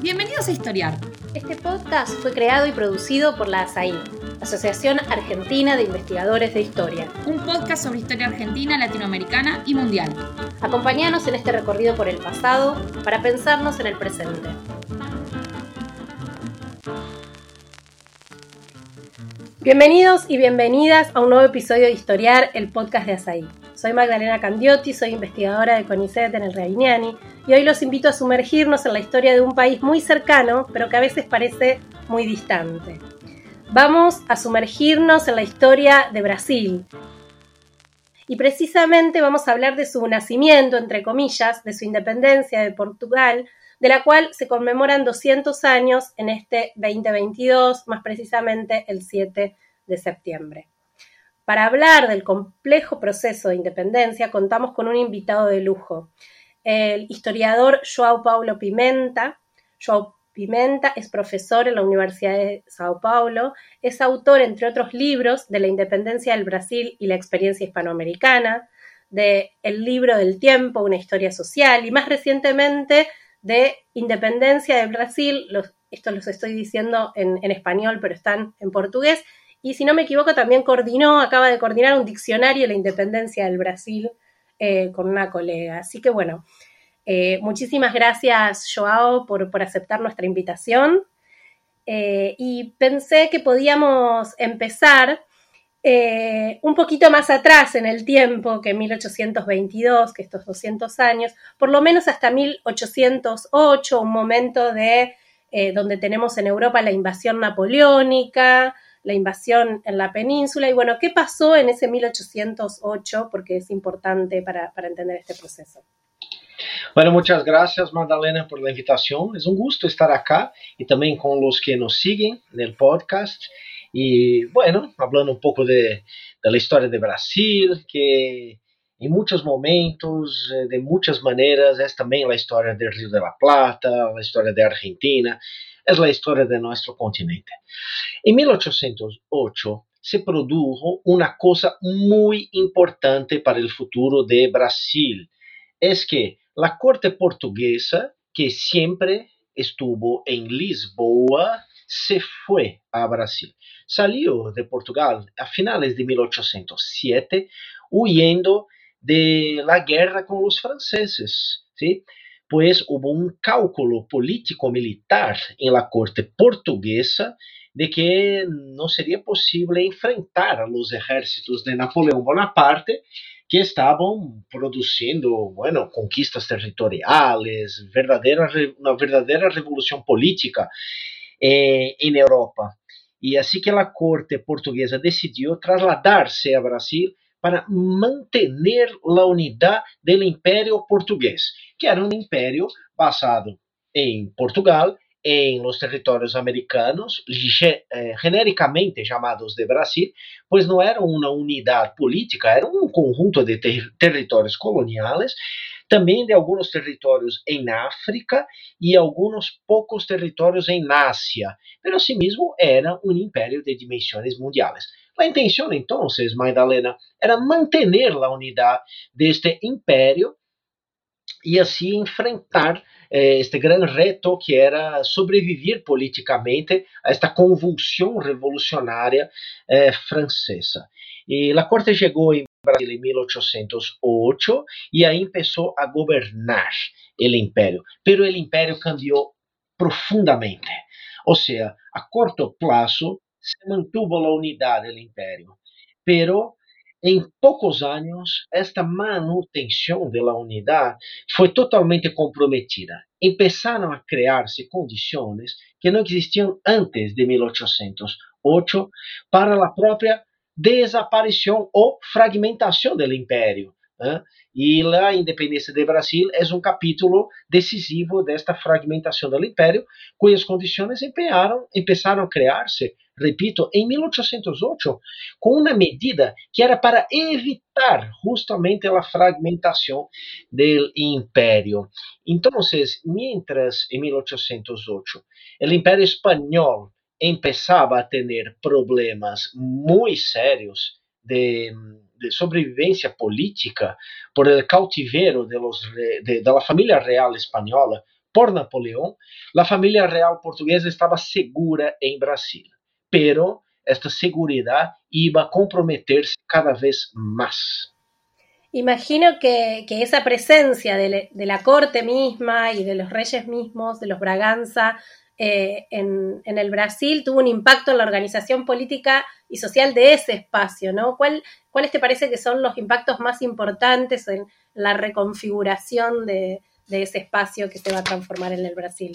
Bienvenidos a Historiar. Este podcast fue creado y producido por la ASAI, Asociación Argentina de Investigadores de Historia. Un podcast sobre historia argentina, latinoamericana y mundial. Acompáñanos en este recorrido por el pasado para pensarnos en el presente. Bienvenidos y bienvenidas a un nuevo episodio de Historiar, el podcast de ASAI. Soy Magdalena Candiotti, soy investigadora de CONICET en el Reiniani y hoy los invito a sumergirnos en la historia de un país muy cercano, pero que a veces parece muy distante. Vamos a sumergirnos en la historia de Brasil. Y precisamente vamos a hablar de su nacimiento, entre comillas, de su independencia de Portugal, de la cual se conmemoran 200 años en este 2022, más precisamente el 7 de septiembre. Para hablar del complejo proceso de independencia, contamos con un invitado de lujo, el historiador João Paulo Pimenta. João Pimenta es profesor en la Universidad de Sao Paulo, es autor, entre otros libros, de la independencia del Brasil y la experiencia hispanoamericana, de El libro del tiempo, una historia social, y más recientemente de Independencia del Brasil, esto los estoy diciendo en español, pero están en portugués, y si no me equivoco también coordinó, acaba de coordinar un diccionario de la independencia del Brasil eh, con una colega. Así que bueno, eh, muchísimas gracias Joao por, aceptar nuestra invitación. Eh, y pensé que podíamos empezar un poquito más atrás en el tiempo que 1822, que estos 200 años, por lo menos hasta 1808, un momento de donde tenemos en Europa la invasión napoleónica, la invasión en la península y bueno, ¿qué pasó en ese 1808? Porque es importante para, para entender este proceso. Bueno, muchas gracias Magdalena por la invitación. Es un gusto estar acá y también con los que nos siguen en el podcast. Y bueno, hablando un poco de, de la historia de Brasil, que en muchos momentos, eh, de muchas maneras, es también la historia del Río de la Plata, la historia de Argentina. Es la historia de nuestro continente. En 1808 se produjo una cosa muy importante para el futuro de Brasil. Es que la corte portuguesa, que siempre estuvo en Lisboa, se fue a Brasil. Salió de Portugal a finales de 1807, huyendo de la guerra con los franceses. ¿sí? Pues hubo un cálculo político-militar en la corte portuguesa de que no sería posible enfrentar a los ejércitos de Napoleón Bonaparte que estaban produciendo, bueno, conquistas territoriales, verdadera, una verdadera revolución política eh, Europa. Y así que la corte portuguesa decidió trasladarse a Brasil para mantener la unidad del imperio portugués, que era un imperio basado en Portugal, en los territorios americanos, eh, genéricamente llamados de Brasil, pues no era una unidad política, era un conjunto de ter territorios coloniales, também de alguns territórios em África e alguns poucos territórios em Ásia, mas assim mesmo era um império de dimensões mundiais. La intención entonces, Magdalena, era mantener la unidad de este y así enfrentar eh, este gran reto que era sobrevivir políticamente a esta convulsión revolucionaria eh, francesa. Y la corte llegó en Brasil en 1808 y ahí empezó a gobernar el imperio, pero el imperio cambió profundamente. O sea, a corto plazo se mantuvo la unidad del imperio, pero en pocos años esta manutención de la unidad fue totalmente comprometida. Empezaron a crearse condiciones que no existían antes de 1808 para la propia desaparición o fragmentación del imperio. ¿eh? E a independência de Brasil é um capítulo decisivo desta fragmentação do império, cujas condições empenharam, começaram a criar-se, repito, em 1808, com uma medida que era para evitar justamente a fragmentação do império. Então, mientras em 1808 o império espanhol começava a ter problemas muito sérios de de sobrevivencia política por el cautiverio de, los, de, de la real española por Napoleão, a família real portuguesa estava segura em Brasília. Pero esta seguridad iba a comprometerse cada vez más. Imagino que, que esa presencia de, la corte misma y de los reyes mismos, de los Braganza, eh, en, el Brasil tuvo un impacto en la organización política y social de ese espacio, ¿no? ¿Cuál, ¿Cuáles te parece que son los impactos más importantes en la reconfiguración de ese espacio que se va a transformar en el Brasil?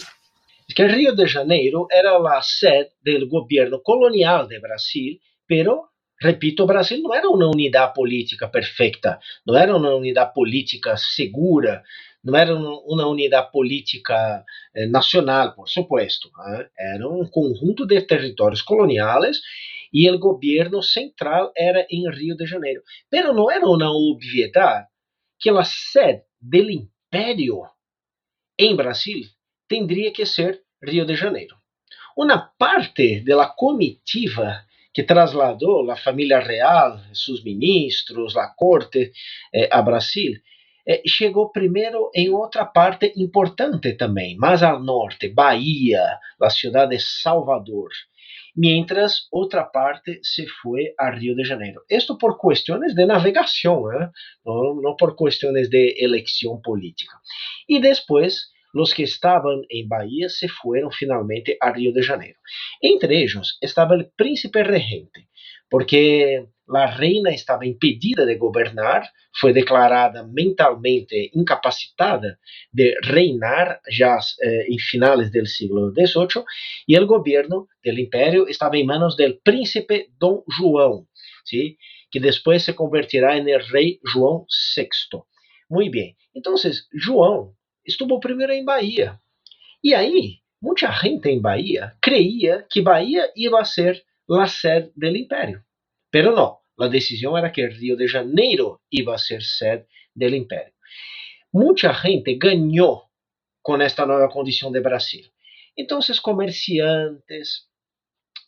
Que Rio de Janeiro era a sede do governo colonial de Brasil, pero repito, Brasil não era uma unidade política perfeita, não era uma unidade política segura, não era uma unidade política eh, nacional, por supuesto. Eh? Era um conjunto de territórios coloniais e o governo central era em Rio de Janeiro. Pero não era uma obviedade que a sede do império em Brasil tendría que ser Rio de Janeiro. Uma parte da comitiva que trasladou a família real, seus ministros, a corte eh, a Brasil, eh, chegou primeiro em outra parte importante também, mais ao norte, Bahia, a cidade de Salvador. Mientras outra parte se foi a Rio de Janeiro. Isto por questões de navegação, eh? não por questões de eleição política. E depois Los que estaban en Bahía se fueron finalmente a Río de Janeiro. Entre ellos estaba el príncipe regente, porque la reina estaba impedida de gobernar, fue declarada mentalmente incapacitada de reinar ya eh, en finales del siglo XVIII, y el gobierno del imperio estaba en manos del príncipe Don Juan, ¿sí? que después se convertirá en el rey João VI. Muy bien, entonces João estuvo primeiro em Bahia. E aí, muita gente em Bahia creía que Bahia ia ser a sede do império. Pero não, a decisão era que Rio de Janeiro ia ser sede do império. Muita gente ganhou com esta nova condição de Brasil. Então, comerciantes,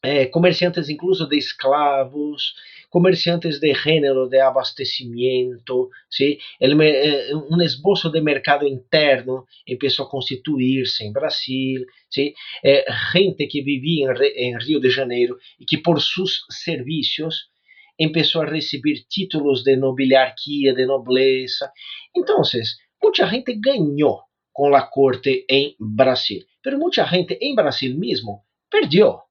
eh, comerciantes incluso de escravos, comerciantes de género de abastecimiento, ¿sí? El, eh, un esbozo de mercado interno empezó a constituirse en Brasil, ¿sí? Eh, gente que vivía en, en Rio de Janeiro y que por sus servicios empezó a recibir títulos de nobiliarquía, de nobleza. Entonces, mucha gente ganó con la corte en Brasil, pero mucha gente en Brasil mismo perdió.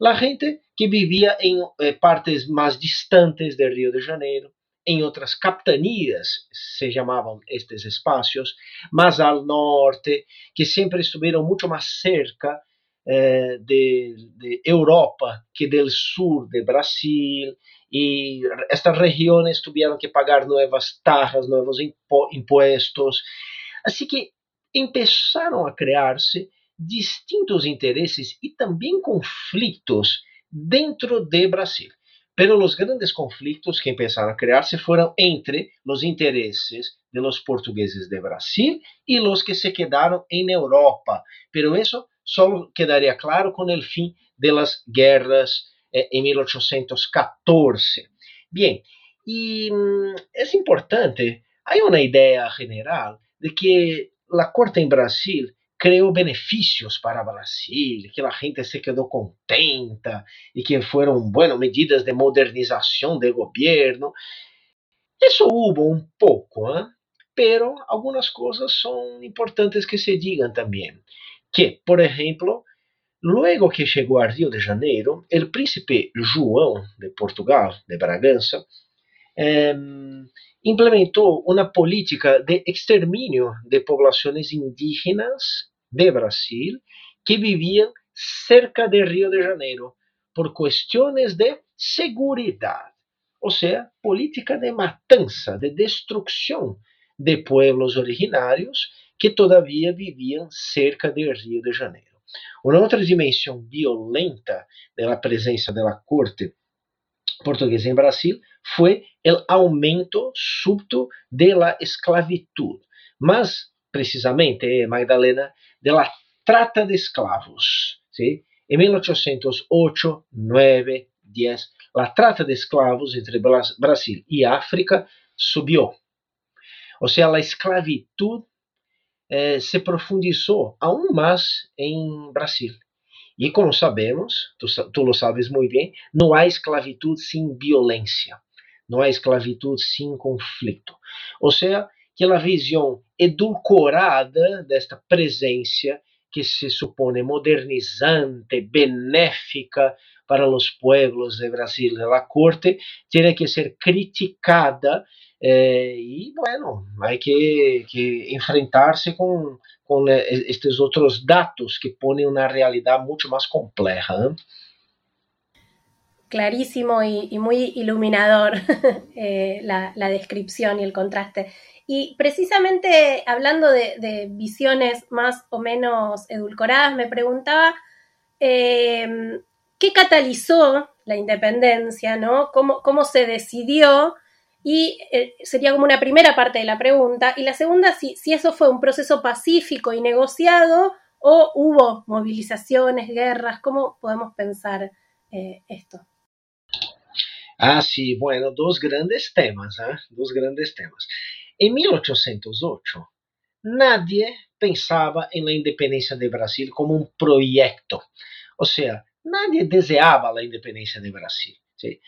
La gente que vivia em eh, partes mais distantes de Rio de Janeiro, em outras capitanias se chamavam estes espaços, mais ao norte, que sempre estiveram muito mais cerca eh, de, de, Europa que do sul de Brasil, e estas regiões tiveram que pagar novas taxas, novos impo impostos. Assim que começaram a criar-se distintos interesses e também conflitos dentro de Brasil. Pero los grandes conflictos que empezaron a crearse fueron entre los intereses de los portugueses de Brasil y los que se quedaron en Europa. Pero eso solo quedaría claro con el fin de las guerras eh, en 1814. Bien, y mm, es importante, hay una idea general de que la corte en Brasil criou benefícios para Brasil, que a gente se quedou contenta e que foram, bueno, medidas de modernização do governo. Isso hubo um pouco, ¿eh? pero algumas coisas são importantes que se digam também. Que, por exemplo, luego que chegou a Rio de Janeiro, o príncipe João de Portugal, de Bragança, eh, uma política de extermínio de populações indígenas de Brasil que viviam cerca de Rio de Janeiro por questões de segurança, ou seja, política de matança, de destruição de pueblos originários que todavia viviam cerca de Rio de Janeiro. Uma outra dimensão violenta da presença da corte portuguesa em Brasil foi o aumento súbito da esclavitud. Mas, precisamente, Magdalena, de la trata de esclavos. ¿sí? En 1808, 9, 10, la trata de esclavos entre Brasil y África subió. O sea, la esclavitud eh, se profundizou aún mais em Brasil. E como sabemos, tu, tu lo sabes muito bem, não há esclavitud sem violência, não há esclavitud sem conflito. Ou seja, que a visão edulcorada desta presença que se supone modernizante, benéfica para os pueblos de Brasil de la corte, tiene que ser criticada eh, y bueno, hay que, que enfrentarse con, con, estos otros datos que ponen una realidad mucho más compleja. ¿eh? Clarísimo y, muy iluminador eh, la, descripción y el contraste. Y precisamente hablando de, visiones más o menos edulcoradas, me preguntaba eh, qué catalizó la independencia, ¿no? ¿Cómo, cómo se decidió? Y eh, sería como una primera parte de la pregunta. Y la segunda, si, si eso fue un proceso pacífico y negociado o hubo movilizaciones, guerras, ¿cómo podemos pensar eh, esto? Ah, sí, bueno, dos grandes temas, ¿eh? dos grandes temas. En 1808, nadie pensaba en la independencia de Brasil como un proyecto. O sea, nadie deseaba la independencia de Brasil. ¿sí?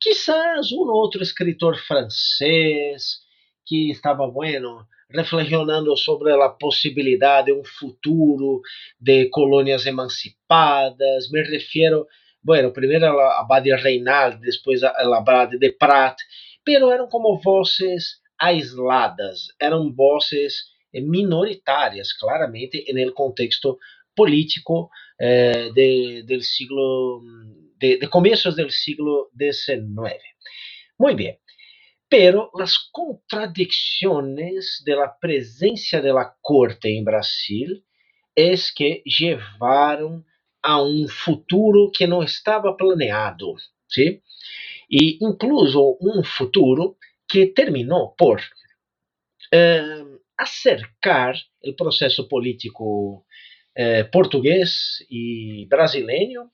Quizás um outro escritor francês que estava, bueno, reflexionando sobre a possibilidade de um futuro de colônias emancipadas. Me refiro, bueno, primeiro a Abade Reinaldo, depois a Abade de Prat, pero eram como vozes aisladas, eram vozes minoritárias, claramente, no contexto político eh, de, del siglo de, de comienzos del siglo XIX. Muy bien. Pero de la presencia de la corte en Brasil es que llevaron a un futuro que no estaba planeado, ¿sí? Y incluso un futuro que terminó por eh, acercar el proceso político eh, português e brasileiro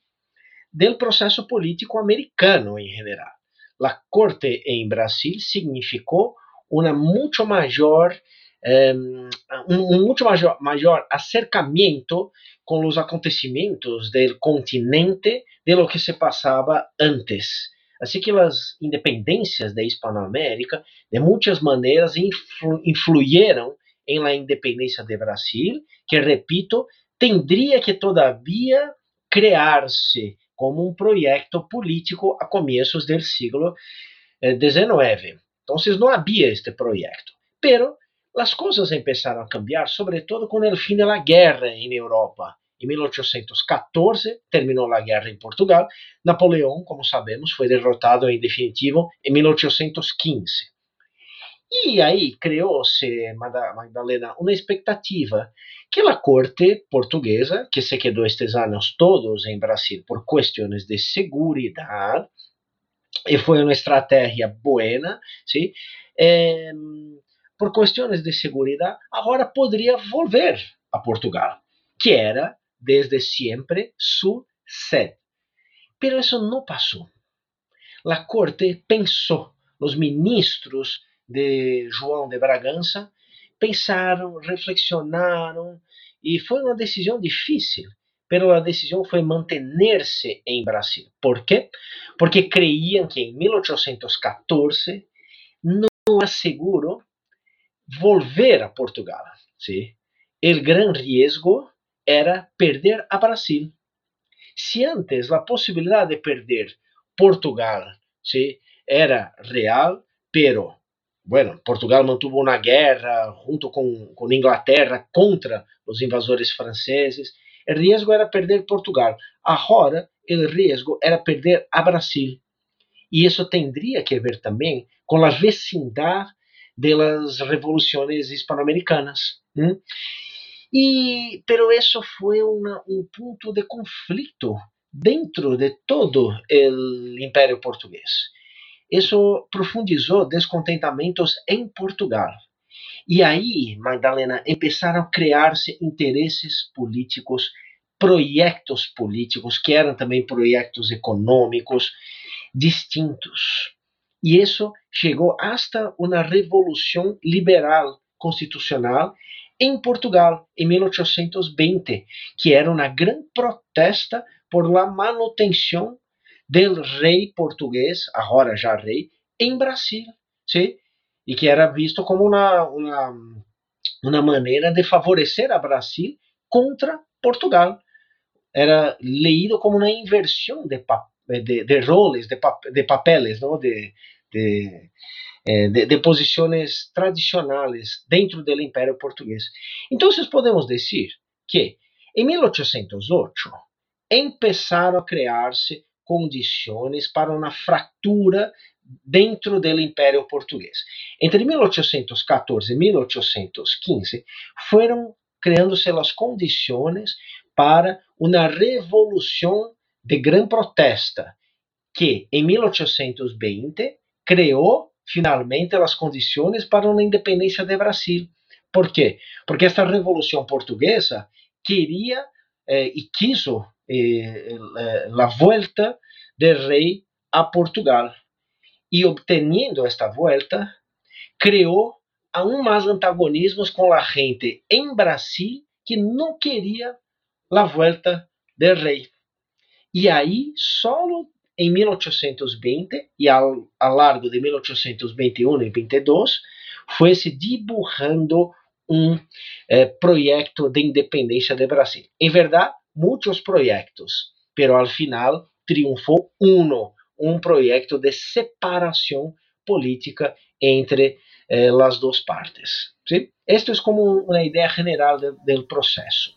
do processo político americano em geral. A corte em Brasil significou uma muito maior um, um muito maior, acercamento com os acontecimentos do continente de lo que se passava antes. Assim que as independências da Hispanoamérica, de muitas maneiras, influ, influíram em la independência de Brasil, que, repito, tendría que todavía crearse como um projeto político a começos do século XIX. Então, não havia este projeto. Pero as coisas começaram a cambiar, sobretudo com o fim da guerra em Europa. Em 1814 terminou a guerra em Portugal. Napoleão, como sabemos, foi derrotado em definitivo em 1815. E aí criou-se, Magdalena, uma expectativa que a corte portuguesa, que se quedou estes anos todos em Brasil por questões de segurança, e foi uma estratégia boa, ¿sí? Eh, por questões de segurança, agora poderia volver a Portugal, que era desde sempre su sede. Pero isso não passou. A corte pensou, os ministros de João de Bragança pensaram, reflexionaram e foi uma decisão difícil, mas a decisão foi manter-se em Brasil. Por quê? Porque creiam que em 1814 não é seguro volver a Portugal. ¿sí? O grande risco era perder a Brasil. Se antes a possibilidade de perder Portugal ¿sí? era real, pero bueno, Portugal mantuvo uma guerra junto com, com Inglaterra contra os invasores franceses. O risco era perder Portugal. Agora, o risco era perder a Brasil. E isso teria que ver também com a das revoluções hispano-americanas. Hum? E, pero isso foi uma, um ponto de conflito dentro de todo o Império Português. Isso profundizou descontentamentos em Portugal. E aí, Magdalena, começaram a criar-se interesses políticos, projetos políticos, que eram também projetos econômicos distintos. E isso chegou hasta uma revolução liberal constitucional em Portugal em 1820, que era uma grande protesta por la manutenção del rei português, agora já rei, em Brasil, e que era visto como uma, uma, uma maneira de favorecer a Brasil contra Portugal. Era leído como uma inversão de, de, de roles, de, pap de de, de eh, de, de, posições tradicionais dentro do Império Português. Então, podemos dizer que em 1808 começaram a criar-se condições para uma fratura dentro do Império Português. Entre 1814 e 1815 foram criando-se as condições para uma revolução de grande protesta que em 1820 criou finalmente as condições para uma independência de Brasil. Por quê? Porque esta revolução portuguesa queria eh, e quis eh, a volta do rei a Portugal. E obteniendo esta volta, criou aún mais antagonismos com a gente em Brasil que não queria a volta do rei. E aí, solo em 1820 e ao, ao largo de 1821 e 22 foi se dibujando um eh, projeto de independência do Brasil. Em verdade, muitos projetos, pero al final triunfou um, um projeto de separação política entre eh, as duas partes. ¿sí? É como uma ideia general do processo.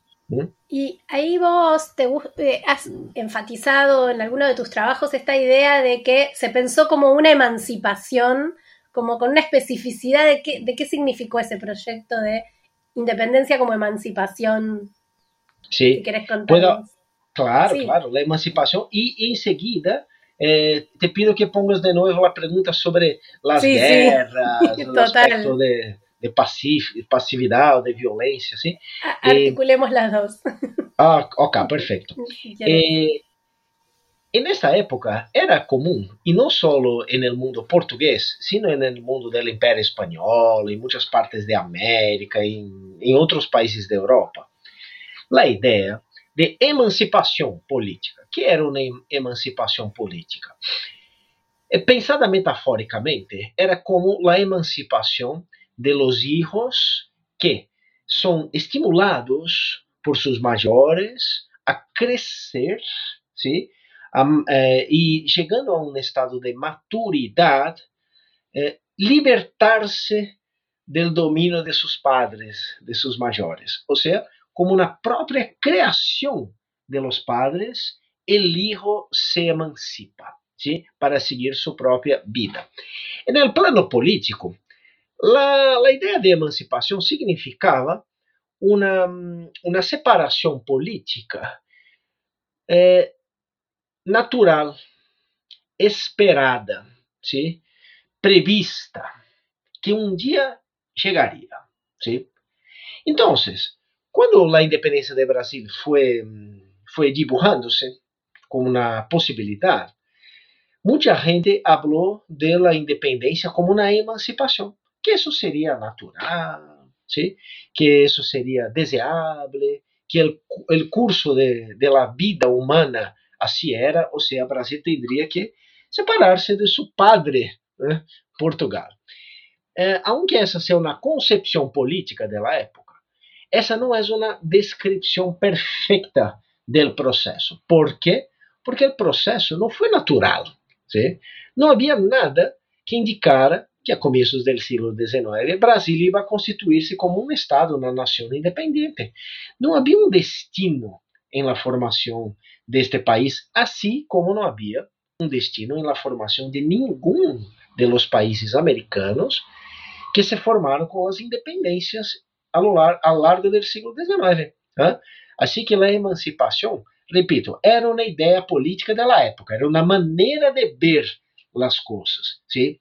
Y ahí vos te, eh, has enfatizado en alguno de tus trabajos esta idea de que se pensó como una emancipación, como con una especificidad de qué, de qué significó ese proyecto de independencia como emancipación. Sí, si querés Puedo, claro, claro, la emancipación. Y enseguida eh, te pido que pongas de nuevo la pregunta sobre las sí, guerras, sí. el aspecto de de passividade ou de violência, assim. Articulemos as duas. Ah, ok, perfeito. E, e nessa época era comum, e não só no mundo português, sino no mundo do Império Espanhol, em muitas partes da América, em, em outros países da Europa, a ideia de emancipação política. que era uma emancipação política? Pensada metaforicamente, era como a emancipação de los hijos que son estimulados por sus mayores a crecer, ¿sí? Um, eh, y llegando a un estado de maturidad, eh, libertarse del dominio de sus padres, de sus mayores. O sea, como una propia creación de los padres, el hijo se emancipa, ¿sí? Para seguir su propia vida. En el plano político, La, la de emancipación significaba una, una separación política eh, natural, esperada, ¿sí? prevista, que un día llegaría. ¿sí? Entonces, cuando la independencia de Brasil fue dibujándose como una posibilidad, mucha gente habló de la independencia como una emancipación que isso seria natural, ¿sí? que isso seria deseável, que o curso de, de la vida humana assim era, seja, Brasil teria que separar-se de seu padre, né? Portugal. Eh, aunque essa seja uma concepção política da época, essa não é uma descrição perfeita do processo. Por quê? Porque o processo não foi natural. ¿sí? Não havia nada que indicara que a começos do século XIX, Brasil ia constituir-se como um Estado, uma nação independente. Não havia um destino em la formação deste país, assim como não havia um destino em la formação de nenhum de los países americanos que se formaram com as independências ao, lar ao largo do século XIX. ¿eh? Assim que a emancipação, repito, era uma ideia política da época, era uma maneira de ver as coisas. ¿sí?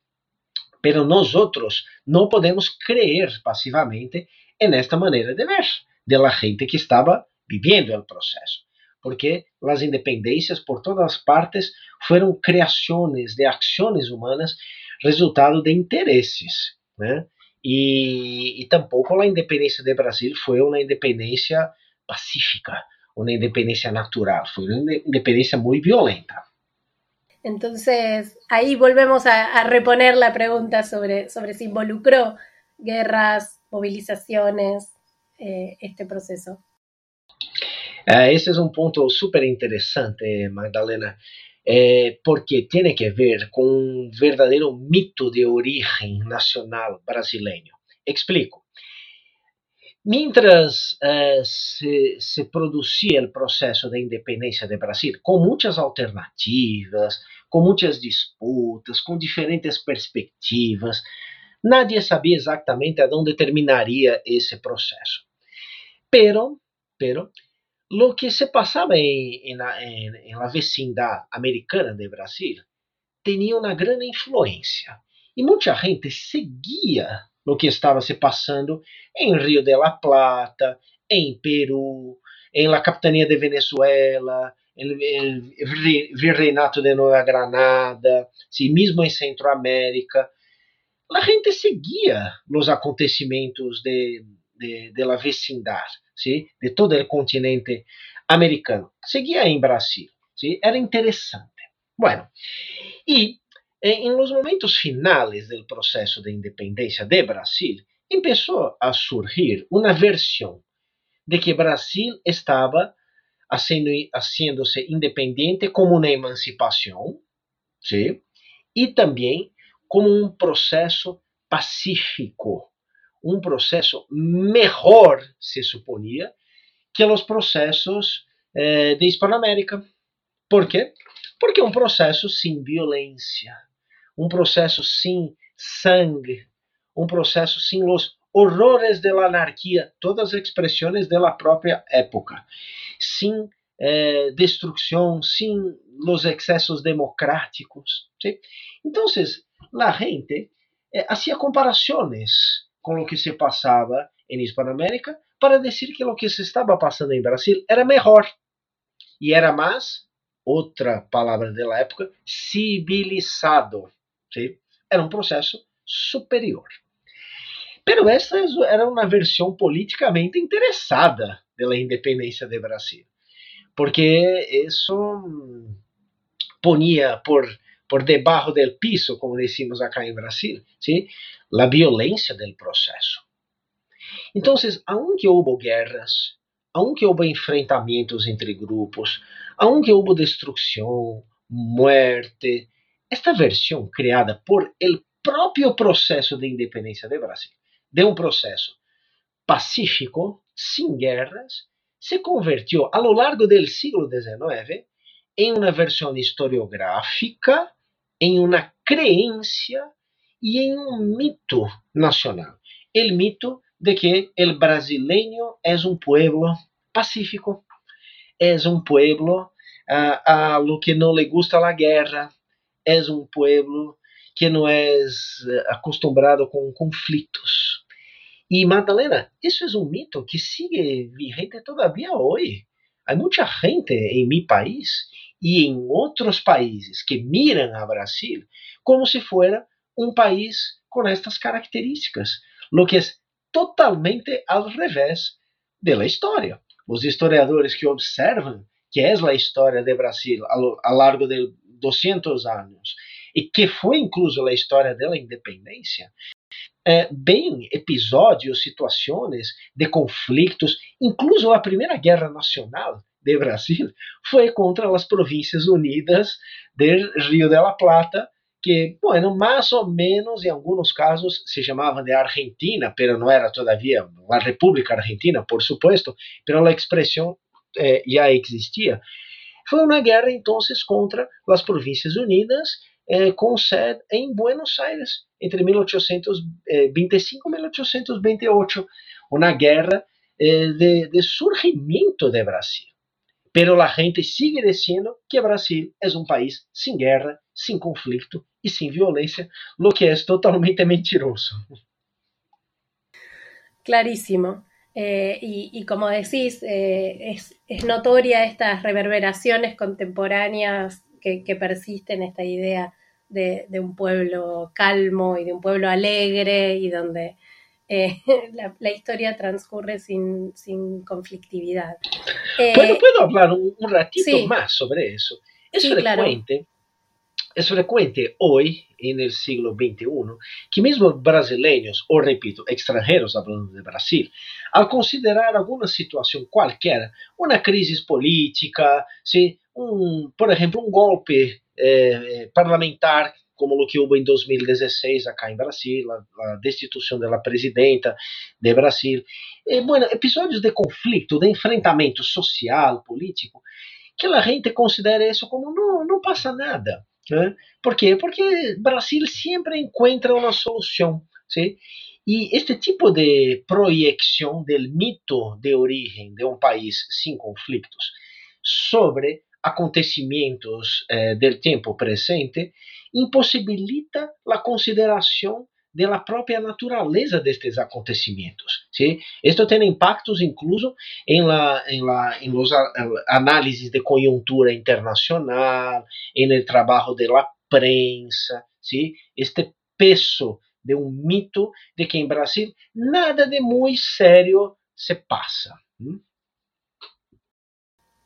Pero nosotros no podemos creer pasivamente en esta manera de ver de la gente que estaba viviendo el proceso. Porque las independencias por todas partes fueron creaciones de acciones humanas resultado de intereses. ¿eh? e, e tampouco a independência do Brasil foi uma independência pacífica, uma independência natural, foi uma independência muito violenta. Entonces, ahí volvemos a, reponer la pregunta sobre, sobre si involucró guerras, movilizaciones, eh, este proceso. Uh, esse é um ponto super interessante, Magdalena, é, porque tem que ver com um verdadeiro mito de origem nacional brasileiro. Explico. Mientras uh, se, se produzia o processo da independência do Brasil, com muitas alternativas, com muitas disputas, com diferentes perspectivas, nadie sabia exatamente aonde terminaria esse processo. Pero, pero lo que se passava em, em, em, em la vecindad americana de Brasil tinha uma grande influência. E muita gente seguia o que estava se passando em Rio de la Plata, em Peru, em la Capitania de Venezuela, em Virreinato de Nova Granada, sim, mesmo em Centroamérica. A gente seguia os acontecimentos de, de, de la vecindad. de todo el continente americano. Seguía en Brasil, ¿sí? era interesante. Bueno, y en los momentos finales del proceso de independencia de Brasil, empezó a surgir una versión de que Brasil estaba haciéndose independiente como una emancipación, ¿sí? y también como un proceso pacífico, um processo melhor, se suponia, que os processos eh, de Hispanoamérica. Por quê? Porque é um processo sem violência, um processo sem sangue, um processo sem os horrores da anarquia, todas as expressões da própria época, sem eh, destruição, sem os excessos democráticos. ¿sí? Então, a gente eh, hacía comparações com o que se passava em Hispanoamérica para dizer que o que se estava passando em Brasil era melhor e era mais, outra palavra da época, civilizado. ¿Sí? Era um processo superior. Pero esta era uma versão politicamente interessada da independência do Brasil, porque isso ponia por por debaixo del piso, como decimos acá en Brasil, ¿sí? la violencia del proceso. Entonces, aunque hubo guerras, aunque hubo enfrentamientos entre grupos, aunque hubo destrucción, muerte, esta versión creada por el propio proceso de independencia de Brasil, de un proceso pacífico, sin guerras, se convirtió a lo largo siglo XIX en una versión historiográfica em uma crença e em um mito nacional. O mito de que o brasileiro é um povo pacífico, é um povo a, a lo que não lhe gusta a guerra, é um povo que não é acostumado com conflitos. E Madalena, isso é um mito que sigue vigente todavia hoje. Há muita gente em meu país e em outros países que miram a Brasil como se fuera um país com estas características, lo que é totalmente ao revés da história. Os historiadores que observam que é a história de Brasil ao, ao largo de 200 anos e que foi incluso a história da independência, é, bem episódios, situações de conflitos, incluso a Primeira Guerra Nacional, de Brasil foi contra as Províncias Unidas de Rio de la Plata, que, bueno, mais ou menos em alguns casos se chamavam de Argentina, pero não era todavia a República Argentina, por supuesto, pero a expressão eh, já existia. Foi uma guerra, então, contra as Províncias Unidas, eh, com sede em Buenos Aires, entre 1825 e 1828. Uma guerra eh, de, de surgimento de Brasil. Pero la gente sigue diciendo que Brasil es un país sin guerra, sin conflicto y sin violencia, lo que es totalmente mentiroso. Clarísimo. Eh, y, y, como decís, eh, es, es, notoria estas reverberaciones contemporáneas que, que persisten, esta idea de, de, un pueblo calmo y de un pueblo alegre y donde eh, la, historia transcurre sin, conflictividad. ¿Puedo, hablar un, ratito más sobre eso? Es frecuente. Es frecuente hoy, en el siglo XXI, que mismo brasileños, o repito, extranjeros hablando de Brasil, al considerar alguna situación cualquiera, una crisis política, ¿sí? un, por ejemplo, un golpe eh, parlamentar como lo que hubo en 2016 acá en Brasil, la, la destitución de la presidenta de Brasil. Eh, bueno, episodios de conflicto, de enfrentamento social, político, que a gente considera isso como não passa nada. Né? Por quê? Porque Brasil sempre encontra uma solução. ¿sí? E este tipo de proyección del mito de origem de um país sem conflitos sobre acontecimentos eh, del tempo presente impossibilita a consideração da própria natureza destes acontecimentos. ¿sí? Esto tem impactos incluso em la, em la, en los análisis de conjuntura internacional, en el trabalho de la prensa, ¿sí? este peso de um mito de que em Brasil nada de muito sério se passa.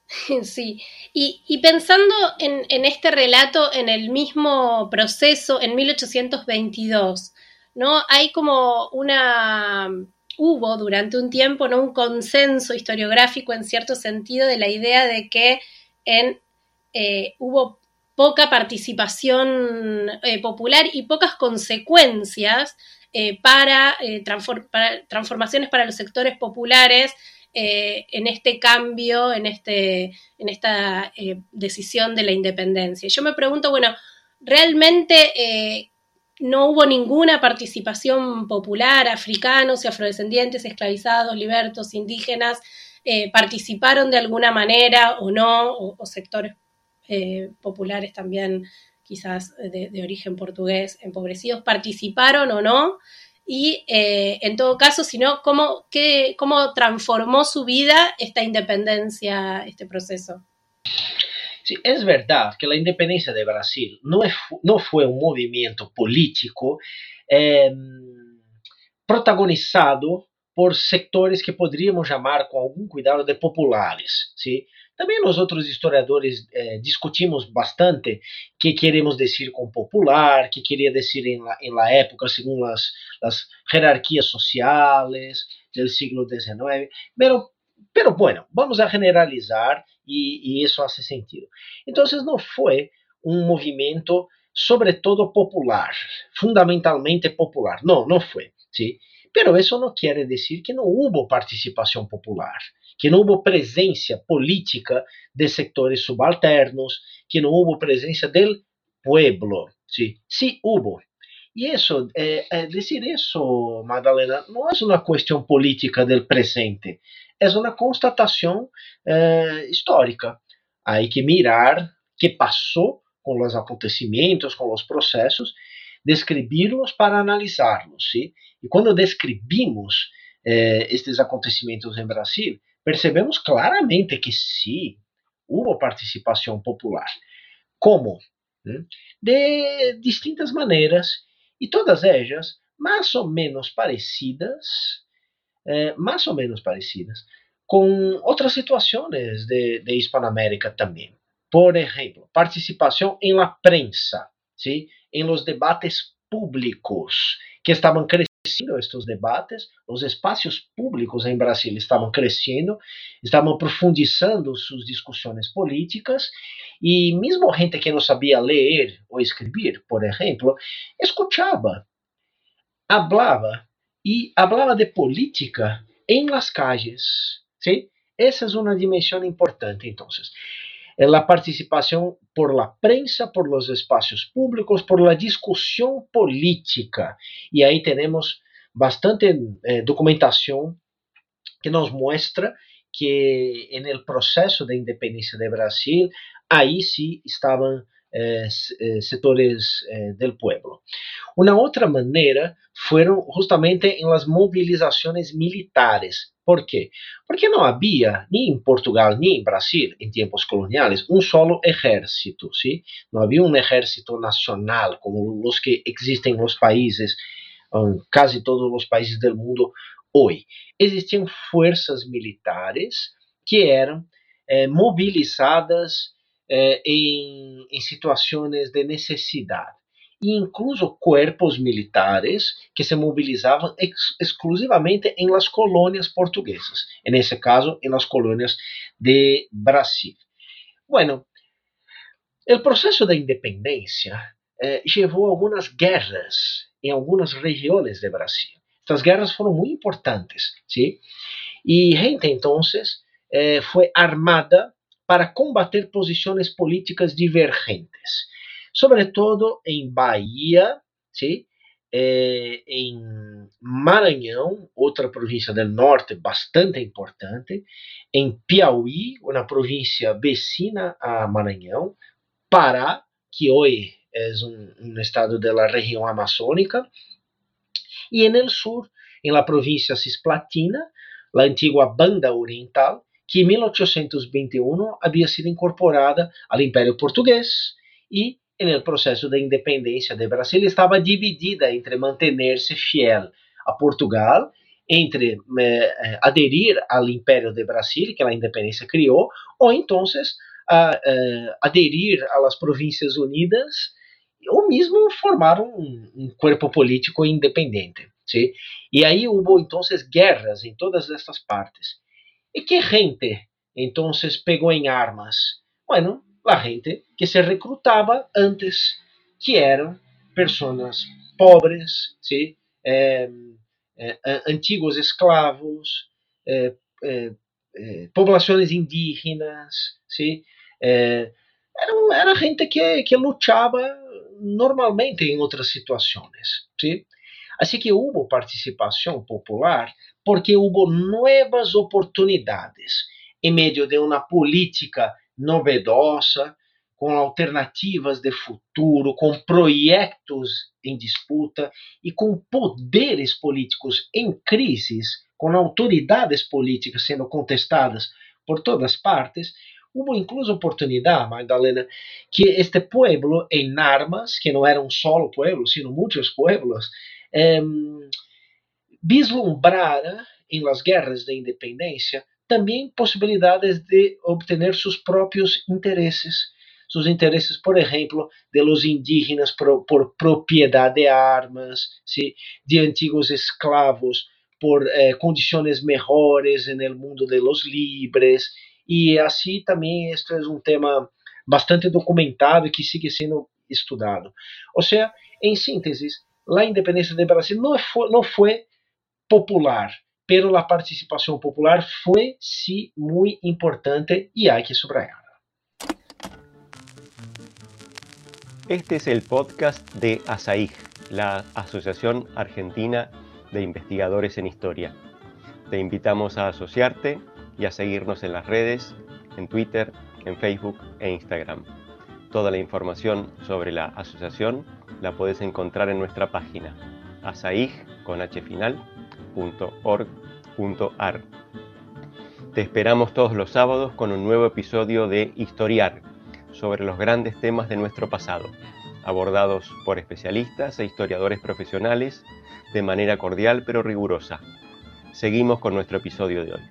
Sí, y, pensando en, este relato, en el mismo proceso, en 1822, ¿no? Hay como una, hubo durante un tiempo, ¿no? Un consenso historiográfico en cierto sentido de la idea de que en, eh, hubo poca participación eh, popular y pocas consecuencias eh, para, para, transformaciones para los sectores populares en este cambio, en, este, en esta decisión de la independencia. Yo me pregunto, bueno, ¿realmente no hubo ninguna participación popular, africanos y afrodescendientes, esclavizados, libertos, indígenas, participaron de alguna manera o no, o, sectores populares también quizás de, de, origen portugués empobrecidos, participaron o no y eh, en todo caso, sino cómo, qué, cómo transformó su vida esta independencia, este proceso. Sí, es verdad que la independencia de Brasil no, es, no fue un movimiento político eh, protagonizado por sectores que podríamos chamar com algum cuidado de populares. Também nós outros historiadores eh, discutimos bastante que queremos dizer com popular, que queria dizer em la, la época segundo as, as hierarquias sociais do siglo XIX, pero, pero bueno, vamos a generalizar e, isso faz sentido. Então, não foi um movimento sobretudo popular, fundamentalmente popular. Não, não foi. ¿sí? Pero isso não quer dizer que não houve participação popular que não houve presença política de sectores subalternos, que não houve presença do pueblo. Sí, sí hubo. E isso, é, é, dizer isso, Madalena, não é uma questão política do presente, é uma constatação é, histórica. Há que mirar que passou com os acontecimentos, com os processos, descrevi-los para analisá-los. ¿sí? E quando descrevimos eh, estes acontecimentos em Brasil, percebemos claramente que sim, houve participação popular. Como? De distintas maneiras, e todas elas mais ou menos parecidas, eh, mais ou menos parecidas, com outras situações de, de Hispanoamérica também. Por exemplo, participação em la prensa, ¿sí? em los debates públicos que estavam crescendo estes debates, os espaços públicos em Brasil estavam crescendo, estavam profundizando suas discussões políticas e mesmo gente que não sabia ler ou escrever, por exemplo, escutava, hablava e hablava de política em las calles, ¿sí? Essa é uma dimensão importante, então la participación por la prensa, por los espacios públicos, por la discusión política. Y ahí tenemos bastante eh, documentación que nos muestra que en el proceso de independencia de Brasil, ahí sí estaban eh, eh, setores eh, del pueblo. Uma outra maneira foram justamente em las movilizações militares. Por quê? Porque não havia, nem em Portugal, nem em Brasil, em tempos coloniais, um solo exército. ¿sí? Não havia um exército nacional como os que existem nos países em quase todos os países do mundo hoje. Existiam forças militares que eram eh, mobilizadas eh, situações de necessidade e incluso corpos militares que se mobilizavam ex exclusivamente em las colônias portuguesas, nesse caso, em las colônias de Brasil. Bueno, o processo da independência eh, levou algumas guerras em algumas regiões de Brasil. Estas guerras foram muito importantes, ¿sí? E gente, então, eh, foi armada para combater posições políticas divergentes sobretudo em Bahia? É, em Maranhão, outra província do norte bastante importante, em Piauí, uma província vecina a Maranhão, Pará, que hoje é um, um estado da região amazônica, e no sul, em la província cisplatina, a antiga Banda Oriental, que em 1821 havia sido incorporada ao Império Português e no processo da independência de Brasil estava dividida entre manter-se fiel a Portugal, entre eh, aderir ao Império de Brasil, que a independência criou, ou então a, eh, aderir às Províncias Unidas, ou mesmo formar um, um corpo político independente. E aí houve então guerras em todas estas partes. E que gente então pegou em armas? Bueno, la gente que se reclutaba antes, que eram pessoas pobres, ¿sí? Eh, eh, antigos esclavos, eh, poblações indígenas, ¿sí? era, era gente que, que lutava normalmente em outras situações. ¿sí? Assim que houve participação popular porque houve novas oportunidades em meio de uma política novedosa, com alternativas de futuro, com projetos em disputa e com poderes políticos em crises, com autoridades políticas sendo contestadas por todas partes, houve incluso oportunidade, Magdalena, que este pueblo em armas, que não era um solo pueblo, sino muitos pueblos, eh, vislumbrara em las guerras de independência também possibilidades de obter seus próprios interesses. Seus interesses, por exemplo, de los indígenas por, por propriedade de armas, ¿sí? de antigos esclavos por eh, condições melhores no mundo de los libres. E assim também este é um tema bastante documentado e que sigue sendo estudado. Ou seja, em síntese, a independência do Brasil não foi popular, pero la participación popular fue sí muy importante y hay que subrayarla. Este es el podcast de ASAIG, la Asociación Argentina de Investigadores en Historia. Te invitamos a asociarte y a seguirnos en las redes, en Twitter, en Facebook e Instagram. Toda la información sobre la asociación la puedes encontrar en nuestra página asaig con h final .org.ar. Te esperamos todos los sábados con un nuevo episodio de Historiar sobre los grandes temas de nuestro pasado, abordados por especialistas e historiadores profesionales de manera cordial pero rigurosa. Seguimos con nuestro episodio de hoy.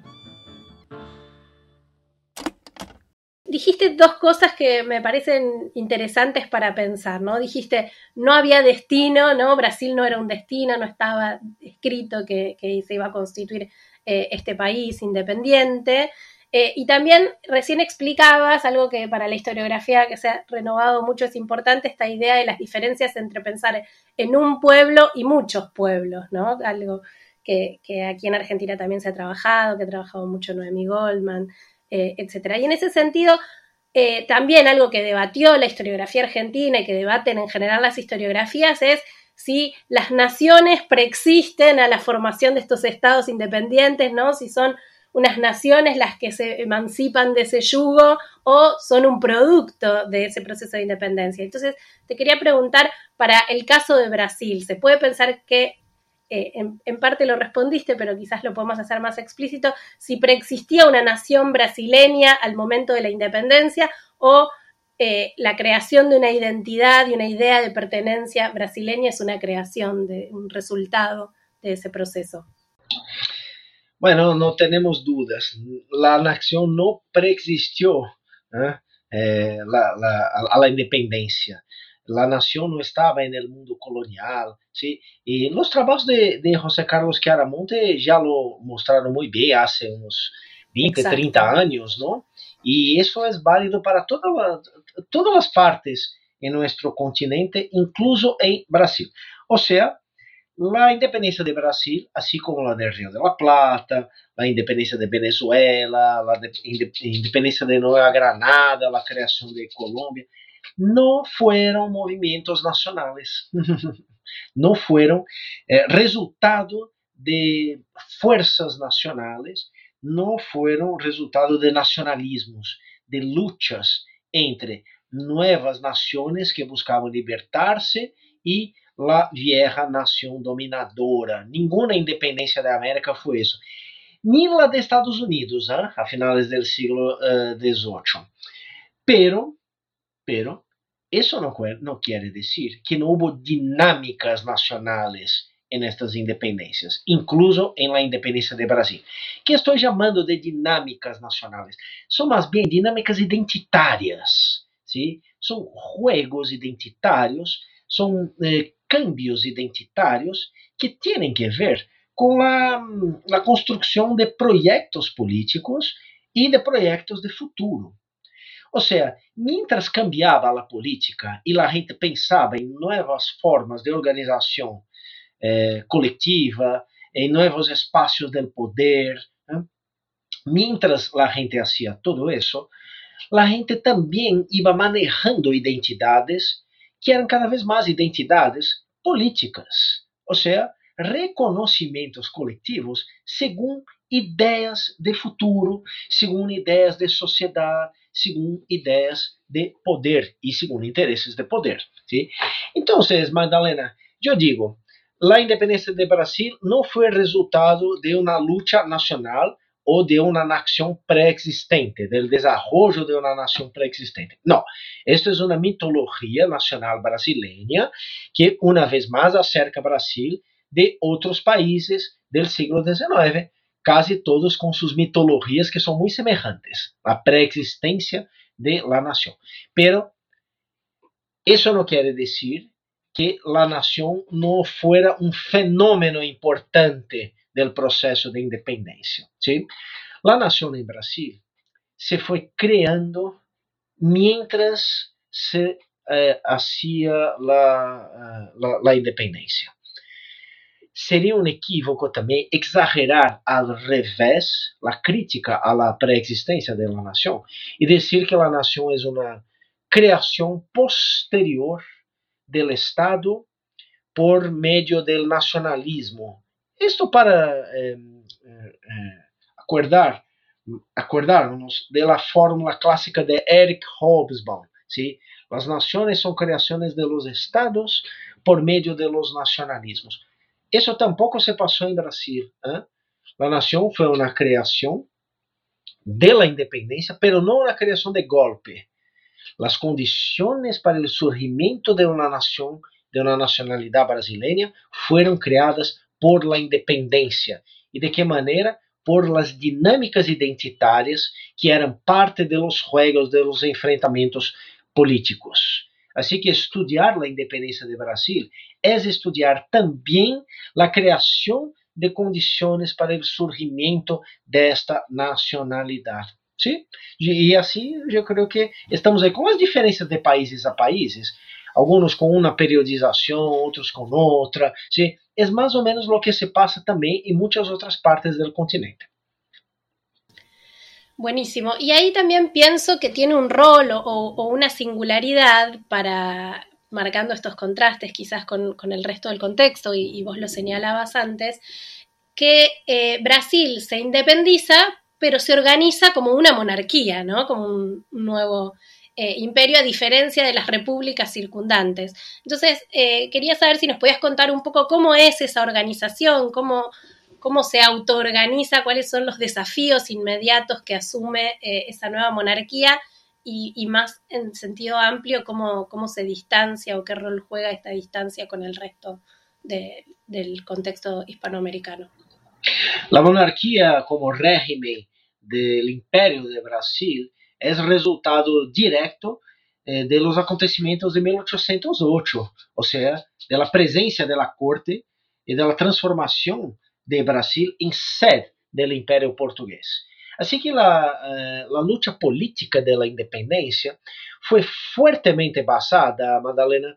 Dijiste dos cosas que me parecen interesantes para pensar, ¿no? Dijiste, no había destino, ¿no? Brasil no era un destino, no estaba escrito que, se iba a constituir eh, este país independiente. Eh, y también recién explicabas algo que para la historiografía que se ha renovado mucho es importante, esta idea de las diferencias entre pensar en un pueblo y muchos pueblos, ¿no? Algo que, aquí en Argentina también se ha trabajado, que ha trabajado mucho Noemi Goldman, eh, etcétera. Y en ese sentido, eh, también algo que debatió la historiografía argentina y que debaten en general las historiografías es si las naciones preexisten a la formación de estos estados independientes, ¿no? Si son unas naciones las que se emancipan de ese yugo o son un producto de ese proceso de independencia. Entonces, te quería preguntar, para el caso de Brasil, ¿se puede pensar que eh, en, parte lo respondiste, pero quizás lo podemos hacer más explícito, si preexistía una nación brasileña al momento de la independencia o eh, la creación de una identidad y una idea de pertenencia brasileña es una creación, de un resultado de ese proceso. Bueno, no tenemos dudas. La nación no preexistió ¿eh? A la independencia. La nación no estaba en el mundo colonial, ¿sí? Y los trabajos de, de José Carlos Chiaramonte ya lo mostraron muy bien hace unos 20, Exacto. 30 años, ¿no? Y eso es válido para toda todas las partes en nuestro continente, incluso en Brasil. O sea, la independencia de Brasil, así como la del Río de la Plata, la independencia de Venezuela, la de, independencia de Nueva Granada, la creación de Colombia, no fueron movimientos nacionales, no fueron eh, resultado de fuerzas nacionales, no fueron resultado de nacionalismos, de luchas entre nuevas naciones que buscaban libertarse y la vieja nación dominadora. Ninguna independencia de América fue eso. Ni la de Estados Unidos, ¿eh? a finales del siglo XVIII. Uh, pero, pero, eso no, no quiere decir que no hubo dinámicas nacionales en estas independencias, incluso en la independencia de Brasil. que estoy llamando de dinámicas nacionales? Son más bien dinámicas identitarias, ¿sí? Son juegos identitarios, son eh, cambios identitarios que tienen que ver con la, la construcción de proyectos políticos y de proyectos de futuro. Ou seja, mientras cambiava a política e a gente pensava em novas formas de organização eh, em novos espaços do poder, ¿eh? mientras a gente hacía todo isso, a gente também ia manejando identidades que eram cada vez mais identidades políticas, ou seja, reconhecimentos coletivos segundo ideias de futuro, segundo ideias de sociedade, segundo ideias de poder e segundo interesses de poder. ¿sí? Então, Magdalena, eu digo, a independência de Brasil não foi resultado de uma luta nacional ou de uma nação pré-existente, do desenvolvimento de uma nação pré-existente. Não, esta é uma mitologia nacional brasileira que, uma vez mais, acerca Brasil de outros países do século XIX, quase todos com suas mitologias que são muito semelhantes, a pré-existência de la nação. Pero isso não quer dizer que la nação não fuera um fenômeno importante do processo de independência. ¿sí? La nação em Brasil se foi criando mientras se eh, hacía la, la independência seria um equívoco também exagerar ao revés a crítica à pré-existência da nação e dizer que a nação é uma criação posterior do Estado por meio do nacionalismo. Isto para eh, eh, acordar acordarnos de la fórmula clássica de Eric Hobsbawm, ¿sí? Las naciones son creaciones de los estados por medio de los nacionalismos. Eso tampoco se pasó en Brasil. ¿eh? La nación fue una creación de la independencia, pero una creación de golpe. Las condiciones para el surgimiento de una nación, de una nacionalidad brasileña, fueron creadas por la independencia. ¿Y de qué manera? Por las dinámicas identitarias que eran parte de los juegos, de los enfrentamientos políticos. Assim que estudar a independência de Brasil é estudar também a criação de condições para o surgimento desta nacionalidade. ¿sí? E assim, eu creio que estamos aí com as diferenças de países a países, alguns com uma periodização, outros com outra. ¿sí? É mais ou menos o que se passa também em muitas outras partes do continente. Buenísimo. Y ahí también pienso que tiene un rol o, una singularidad para marcando estos contrastes quizás con, el resto del contexto, y, vos lo señalabas antes, que eh, Brasil se independiza, pero se organiza como una monarquía, ¿no? Como un, nuevo eh, imperio, a diferencia de las repúblicas circundantes. Entonces, eh, quería saber si nos podías contar un poco cómo es esa organización, cómo, cómo se autoorganiza, cuáles son los desafíos inmediatos que asume esa nueva monarquía y, más en sentido amplio cómo, cómo se distancia o qué rol juega esta distancia con el resto del contexto hispanoamericano. La monarquía como régimen del imperio de Brasil es resultado directo eh, de los acontecimientos de 1808, o sea, de la presencia de la corte y de la transformación de Brasil en sede del imperio portugués. Así que la, eh, la lucha política de la independencia fue fuertemente basada, Madalena,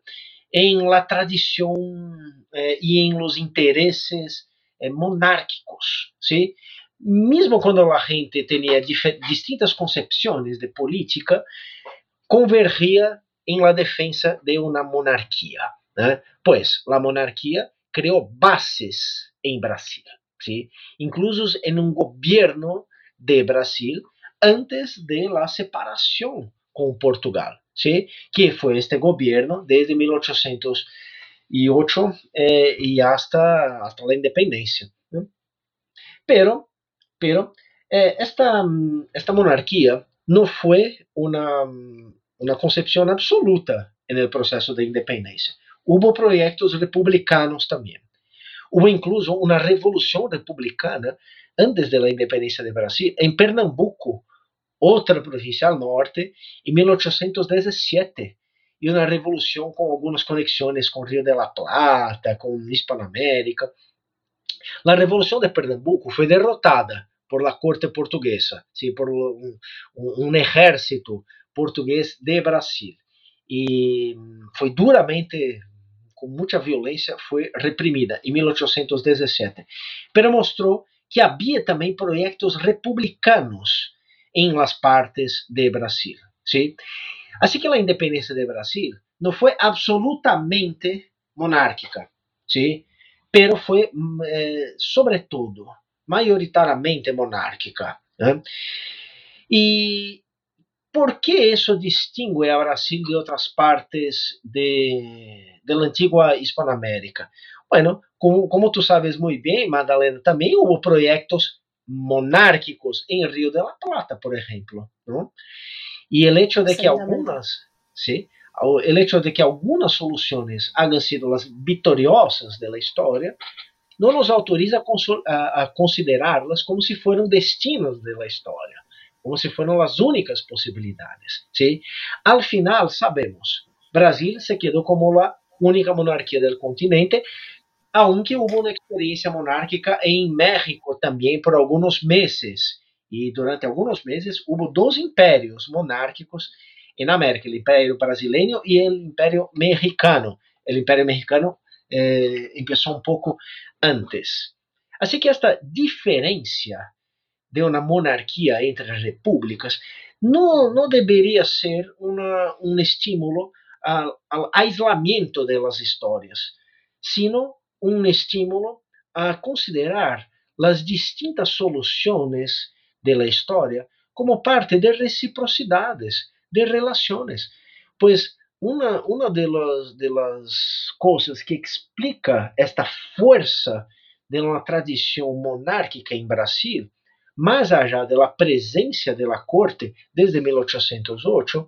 en la tradición eh, y en los intereses eh, monárquicos, ¿sí? Mesmo quando la gente tenía distintas concepciones de política, convergia en la defensa de una monarquía. ¿eh? Pues la monarquía creó bases en Brasil, ¿sí? incluso en un gobierno de Brasil antes de la separación con Portugal, ¿sí? que fue este gobierno desde 1808 eh, y hasta, hasta la independencia. Pero, pero eh, esta, esta monarquía no fue una, una concepción absoluta en el proceso de independencia. Hubo proyectos republicanos también. Hubo incluso una revolución republicana antes de la independencia de Brasil, en Pernambuco, otra provincia al norte, en 1817, y una revolución con algunas conexiones con Río de la Plata, con Hispanoamérica. La revolución de Pernambuco fue derrotada por la corte portuguesa, ¿sí? por un ejército portugués de Brasil. Y fue duramente con mucha violencia, fue reprimida en 1817, pero mostró que havia também projetos republicanos em las partes de Brasil. ¿sí? Así que a independência de Brasil não foi absolutamente monárquica, ¿sí? pero foi, eh, sobretudo, maioritariamente monárquica. ¿eh? E por que isso distingue a Brasil de outras partes de, la antigua Hispanoamérica? Bueno, como, como tú sabes muy bien, Madalena, también hubo proyectos monárquicos en Río de la Plata, por ejemplo, ¿no? Y el hecho de que algunas, ¿sí? El hecho de que algunas soluciones hayan sido las victoriosas de la historia, no nos autoriza a, a considerarlas como si fueran destinos de la historia, como si fueran las únicas posibilidades, ¿sí? Al final, sabemos, Brasil se quedó como la única monarquía del continente, aunque hubo una experiencia monárquica en México también por algunos meses. Y durante algunos meses hubo dos imperios monárquicos en América, el imperio brasileño y el imperio mexicano. El imperio mexicano eh, empezó un poco antes. Así que esta diferencia de una monarquía entre repúblicas no, no debería ser una, un estímulo al aislamiento de las historias, sino um estímulo a considerar as distintas soluções da história como parte de reciprocidades, de relações, pois uma, uma de, las, que explica esta força de uma tradição monárquica em Brasil, mais allá da presença da corte desde 1808,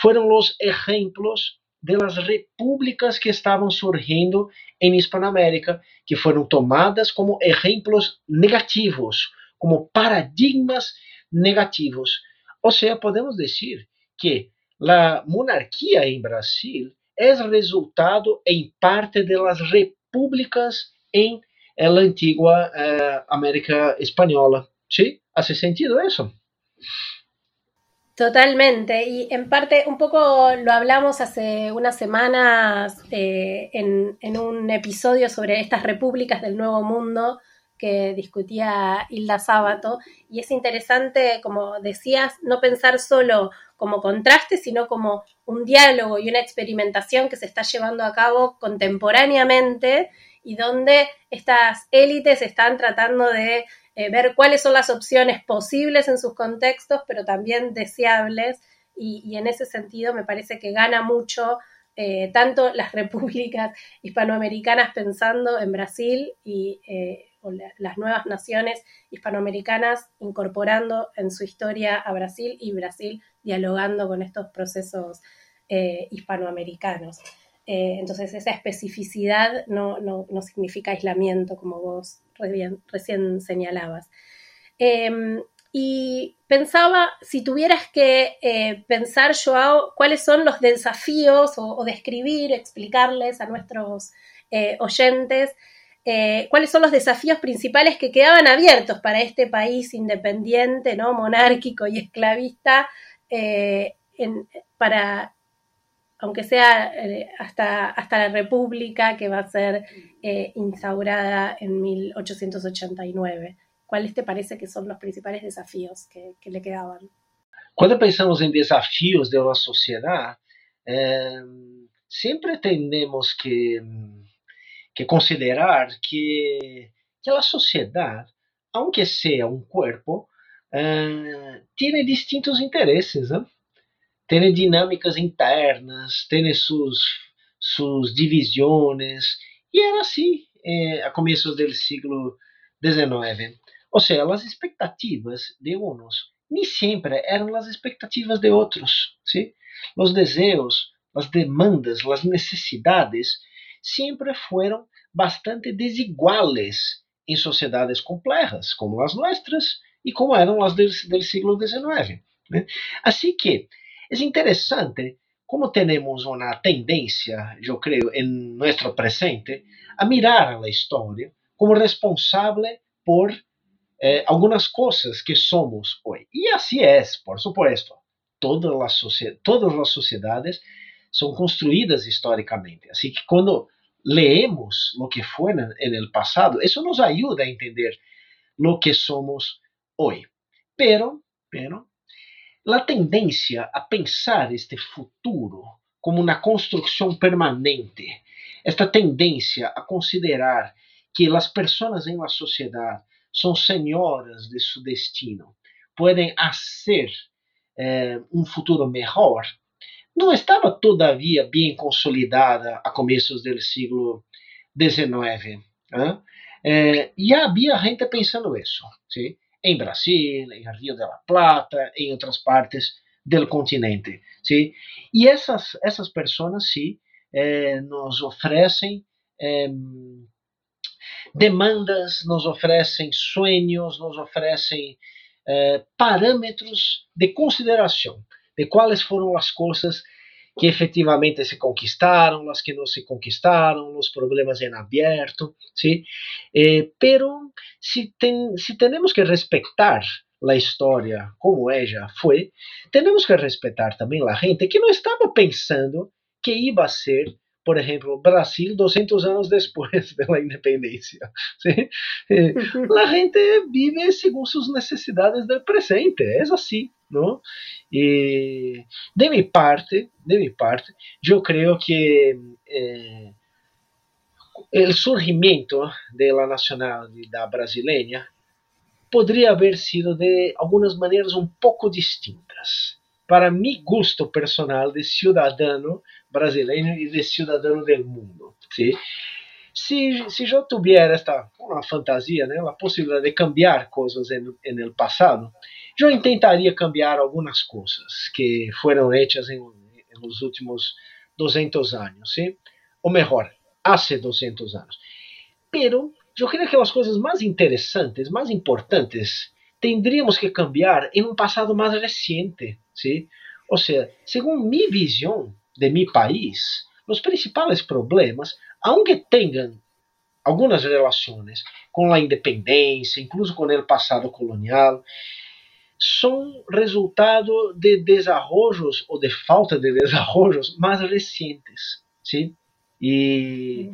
foram os exemplos de las repúblicas que estavam surgindo em Hispanoamérica, que foram tomadas como exemplos negativos, como paradigmas negativos. Ou seja, podemos dizer que a monarquia em Brasil é resultado em parte das repúblicas em la antigua eh, América Espanhola. ¿Sí? ¿Hace sentido eso? Totalmente, y en parte un poco lo hablamos hace unas semanas eh, en, en, un episodio sobre estas repúblicas del Nuevo Mundo que discutía Hilda Sábato, y es interesante, como decías, no pensar solo como contraste, sino como un diálogo y una experimentación que se está llevando a cabo contemporáneamente y donde estas élites están tratando de eh, ver cuáles son las opciones posibles en sus contextos, pero también deseables, y, en ese sentido me parece que gana mucho eh, tanto las repúblicas hispanoamericanas pensando en Brasil y, eh, las nuevas naciones hispanoamericanas incorporando en su historia a Brasil y Brasil dialogando con estos procesos hispanoamericanos. Eh, entonces esa especificidad no, significa aislamiento, como vos recién, señalabas. Em, y pensaba, si tuvieras que eh, pensar, Joao, cuáles son los desafíos o, describir, explicarles a nuestros oyentes cuáles son los desafíos principales que quedaban abiertos para este país independiente, ¿no? monárquico y esclavista, para aunque sea eh, hasta, hasta la República que va a ser eh, instaurada en 1889. ¿Cuáles te parece que son los principales desafíos que, que le quedaban? Quando pensamos em desafios de uma sociedade, é, sempre temos que, que considerar que aquela sociedade, aunque seja um corpo, é, tem distintos interesses. Né? Tiene dinámicas internas, tiene sus, sus divisiones, y era así eh, a comienzos del siglo XIX. O sea, las expectativas de unos ni siempre eran las expectativas de otros. ¿sí? Los deseos, las demandas, las necesidades siempre fueron bastante desiguales em sociedades complejas, como as nuestras e como eram as del, del siglo XIX. Né? Assim que Es interesante como tenemos una tendencia, yo creo, en nuestro presente, a mirar a la historia como responsable por eh, algunas cosas que somos hoy. Y así es, por supuesto. Todas las, todas las sociedades son construidas históricamente. Así que cuando leemos lo que fue en el pasado, eso nos ayuda a entender lo que somos hoy. Pero, pero a tendência a pensar este futuro como uma construção permanente, esta tendência a considerar que as pessoas em uma sociedade são senhoras de seu destino, podem fazer eh, um futuro melhor, não estava todavia bem consolidada a começos do século XIX. Né? Eh, e havia gente pensando isso. ¿sí? Em Brasil, em Rio de la Plata, em outras partes do continente. ¿sí? E essas, essas pessoas, sim, eh, nos oferecem eh, demandas, nos oferecem sonhos, nos oferecem eh, parâmetros de consideração de quais foram as coisas que efetivamente se conquistaram, as que não se conquistaram, os problemas em aberto, ¿sí? Eh, pero se, ten, se temos que respeitar a história como ela foi, temos que respeitar também a gente que não estava pensando que ia ser por exemplo, Brasil 200 anos depois da independência. ¿sí? A gente vive segundo suas necessidades do presente, é assim. ¿no? Y de mi parte, de mi parte, yo creo que eh, el surgimiento de la nacionalidad brasileña podría haber sido de algunas maneras un poco distintas. Para mi gusto personal de ciudadano brasileño y de ciudadano del mundo. ¿sí? Si, si yo tuviera esta una fantasía, ¿no? la posibilidad de cambiar cosas en, en el pasado, eu tentaria cambiar algumas coisas que foram hechas em nos últimos 200 anos, ¿sí? ou melhor, há 200 anos. Pero eu creio que as coisas mais interessantes, mais importantes, tendríamos que cambiar em um passado mais recente, ¿sí? Ou seja, segundo minha visão de meu país, os principais problemas, aunque tenham algumas relações com a independência, incluso com o passado colonial, são resultado de desarrollos ou de falta de desarrollos mais recentes. ¿sí? E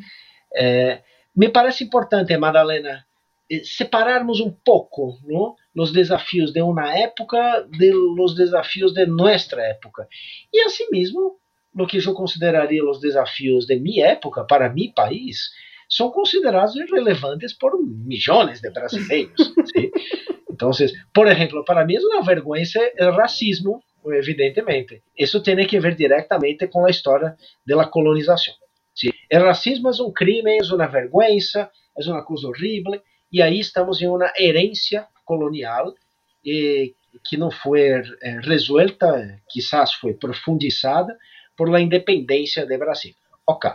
eh, me parece importante, Madalena, eh, separarmos um pouco ¿no? os desafios de uma época de los desafios de nossa época. E assim mesmo, o que eu consideraria os desafios de minha época para meu país são considerados irrelevantes por milhões de brasileiros. ¿sí? Entonces, por ejemplo, para mí es una vergüenza el racismo, evidentemente. Eso tiene que ver la historia de la colonización. ¿sí? El racismo es un crimen, es una vergüenza, es una cosa horrible, E aí estamos em uma herência colonial eh, que não foi eh, resuelta, quizás foi profundizada por la independência do Brasil. Ok.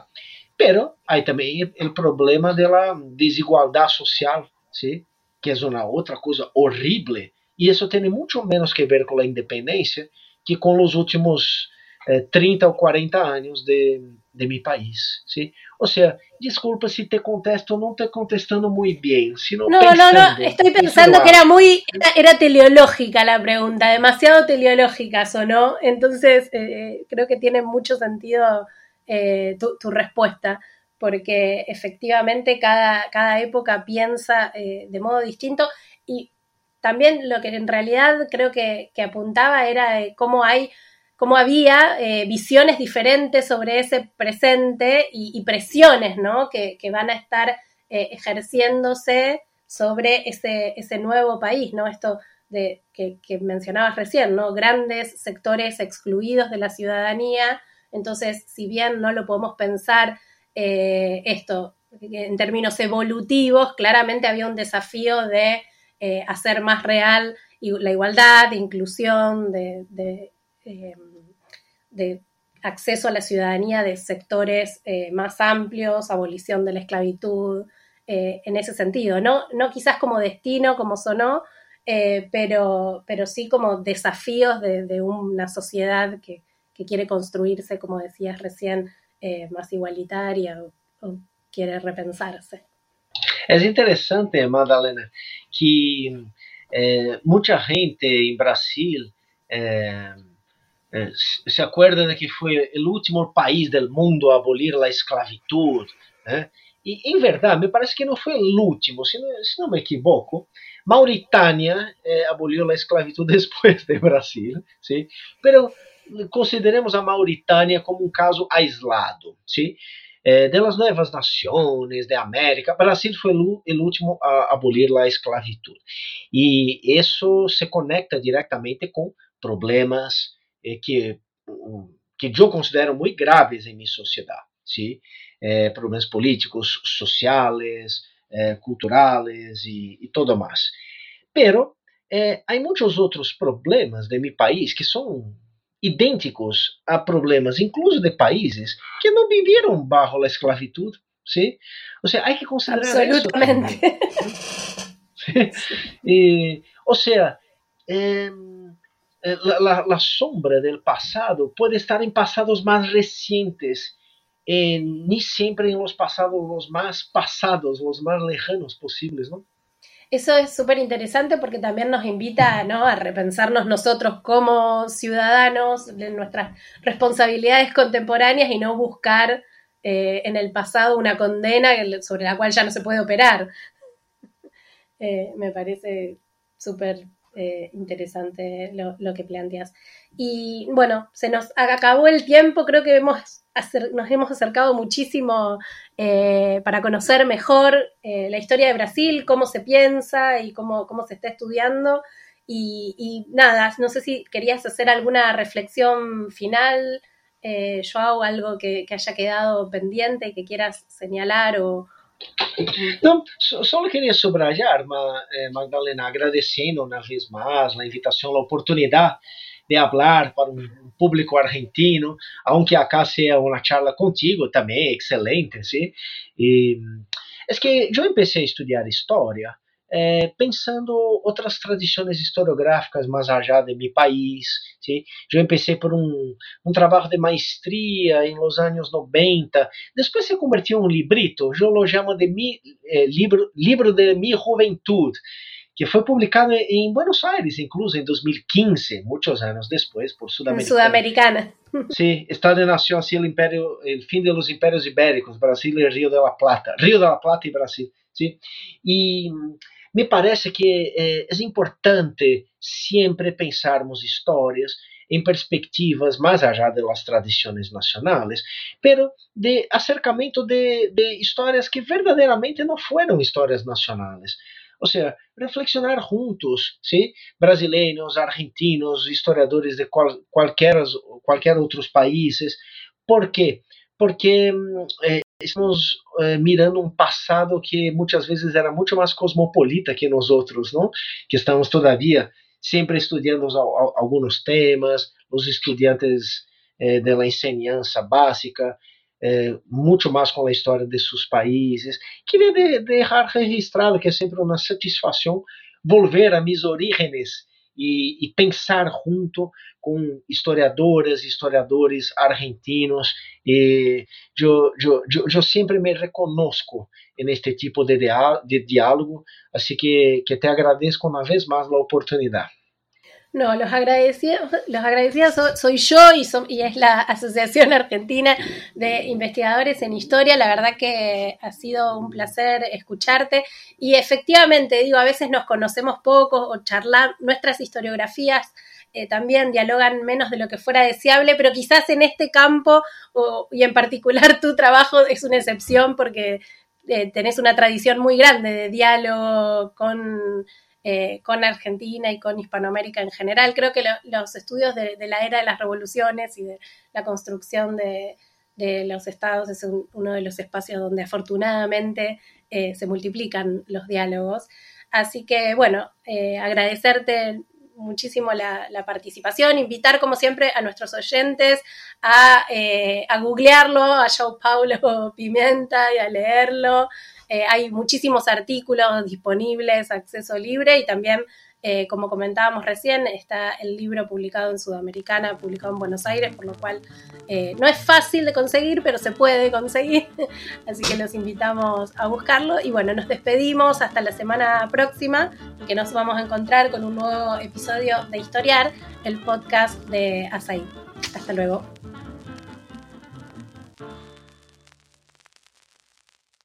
Pero aí também o problema da desigualdade social, ¿sí? que é uma outra coisa horrível, e isso tem muito menos que ver com a independência que com os últimos eh, 30 ou 40 anos de, de mi país. ¿sí? O sea, disculpa si te contesto, no te contestando muy bien, sino No, no, no, estoy pensando que era muy, era, era, teleológica la pregunta, demasiado teleológica sonó, entonces eh, creo que tiene mucho sentido eh, tu, tu, respuesta, porque efectivamente cada, cada época piensa eh, de modo distinto y también lo que en realidad creo que, que apuntaba era cómo hay cómo había eh, visiones diferentes sobre ese presente y, presiones ¿no? que, van a estar eh, ejerciéndose sobre ese, ese, nuevo país, ¿no? Esto que, mencionabas recién, ¿no? Grandes sectores excluidos de la ciudadanía. Entonces, si bien no lo podemos pensar eh, esto en términos evolutivos, claramente había un desafío de hacer más real la igualdad, de inclusión, de, de acceso a la ciudadanía de sectores eh, más amplios, abolición de la esclavitud, eh, en ese sentido. No, no quizás como destino, como sonó, eh, pero, pero sí como desafíos de, de una sociedad que, que, quiere construirse, como decías recién, más igualitaria o, o, quiere repensarse. Es interesante, Madalena, que mucha gente en Brasil se acuerda de que foi o último país do mundo a abolir a esclavitud, né? E, em verdade, me parece que não foi o último, se não, se não me equivoco, Mauritânia eh, aboliu a esclavitud depois do Brasil, sim? Pero consideremos a Mauritânia como um caso aislado, sim? Eh, de las novas nações de América, Brasil foi o último a abolir a esclavitud. E isso se conecta diretamente com problemas eh, que, que eu considero muito graves em minha sociedade. ¿sí? Eh, problemas políticos, sociais, eh, culturais e, e todo mais. Pero eh, há muitos outros problemas de meu país que são idênticos a problemas, incluso de países que não viveram bajo a esclavitud. ¿sí? O sea, hay que considerar Absolutamente. eso. y, o sea, eh, la, la, sombra del pasado puede estar en pasados más recientes, eh, ni siempre en los pasados los más pasados, los más lejanos posibles, ¿no? Eso es súper interesante porque también nos invita ¿no? a repensarnos nosotros como ciudadanos de nuestras responsabilidades contemporáneas y no buscar eh, en el pasado una condena sobre la cual ya no se puede operar. Eh, me parece súper eh, interesante lo, lo, que planteas. Y bueno, se nos acabó el tiempo, creo que hemos nos hemos acercado muchísimo eh, para conocer mejor eh, la historia de Brasil, cómo se piensa y cómo, cómo se está estudiando. Y, y, nada, no sé si querías hacer alguna reflexión final, Joao, algo que, que, haya quedado pendiente, que quieras señalar o, Não, só queria subrayar, Magdalena, agradecendo uma vez mais a invitação, a oportunidade de falar para um público argentino, aunque acá seja uma charla contigo também, excelente, ¿sí? E, é que eu comecei a estudar história eh, pensando outras tradições historiográficas mais allá de meu país. ¿sí? Eu comecei por um, um trabalho de maestria em los anos 90, depois se convertiu em um librito, eu lo chamo de mi, eh, libro, libro de mi juventude, que foi publicado em Buenos Aires, incluso em 2015, muitos anos depois, por Sudamericana. Sudamericana. Sí, está de el imperio, el fin de los imperios ibéricos, Brasil e Rio de la Plata, Rio de la Plata e Brasil, sí. E me parece que é, é importante sempre pensarmos histórias em perspectivas mais allá de las tradições nacionais, pero de acercamento de, de histórias que verdadeiramente não foram histórias nacionais. Ou seja, reflexionar juntos, ¿sí? brasileiros, argentinos, historiadores de qual, qualquer, qualquer outros países. Por quê? Porque eh, estamos eh, mirando um passado que muitas vezes era muito mais cosmopolita que nós outros, não? Que estamos todavia sempre estudando alguns temas, os estudantes eh, da enseñança básica, eh, muito mais com a história de seus países. Queria de, deixar registrado que é sempre uma satisfação volver a mis orígenes e, e, pensar junto com historiadoras e historiadores argentinos. E eu, eu, eu, eu sempre me reconozco neste tipo de, diálogo, assim que, que te agradeço uma vez mais a oportunidade. No, los agradecidos, los soy yo y, y, es la Asociación Argentina de Investigadores en Historia. La verdad que ha sido un placer escucharte. Y efectivamente, digo, a veces nos conocemos poco o charlar, nuestras historiografías eh, también dialogan menos de lo que fuera deseable, pero quizás en este campo y en particular tu trabajo es una excepción porque eh, tenés una tradición muy grande de diálogo con eh, con Argentina y con Hispanoamérica en general. Creo que los estudios de, la era de las revoluciones y de la construcción de, los estados es uno de los espacios donde afortunadamente eh, se multiplican los diálogos. Así que, bueno, eh, agradecerte muchísimo la, participación, invitar como siempre a nuestros oyentes a, a googlearlo, a Joe Paulo Pimenta y a leerlo. Eh, hay muchísimos artículos disponibles, acceso libre y también, eh, como comentábamos recién, está el libro publicado en Sudamericana, publicado en Buenos Aires, por lo cual eh, no es fácil de conseguir, pero se puede conseguir. Así que los invitamos a buscarlo. Y bueno, nos despedimos hasta la semana próxima, que nos vamos a encontrar con un nuevo episodio de Historiar, el podcast de Asaí. Hasta luego.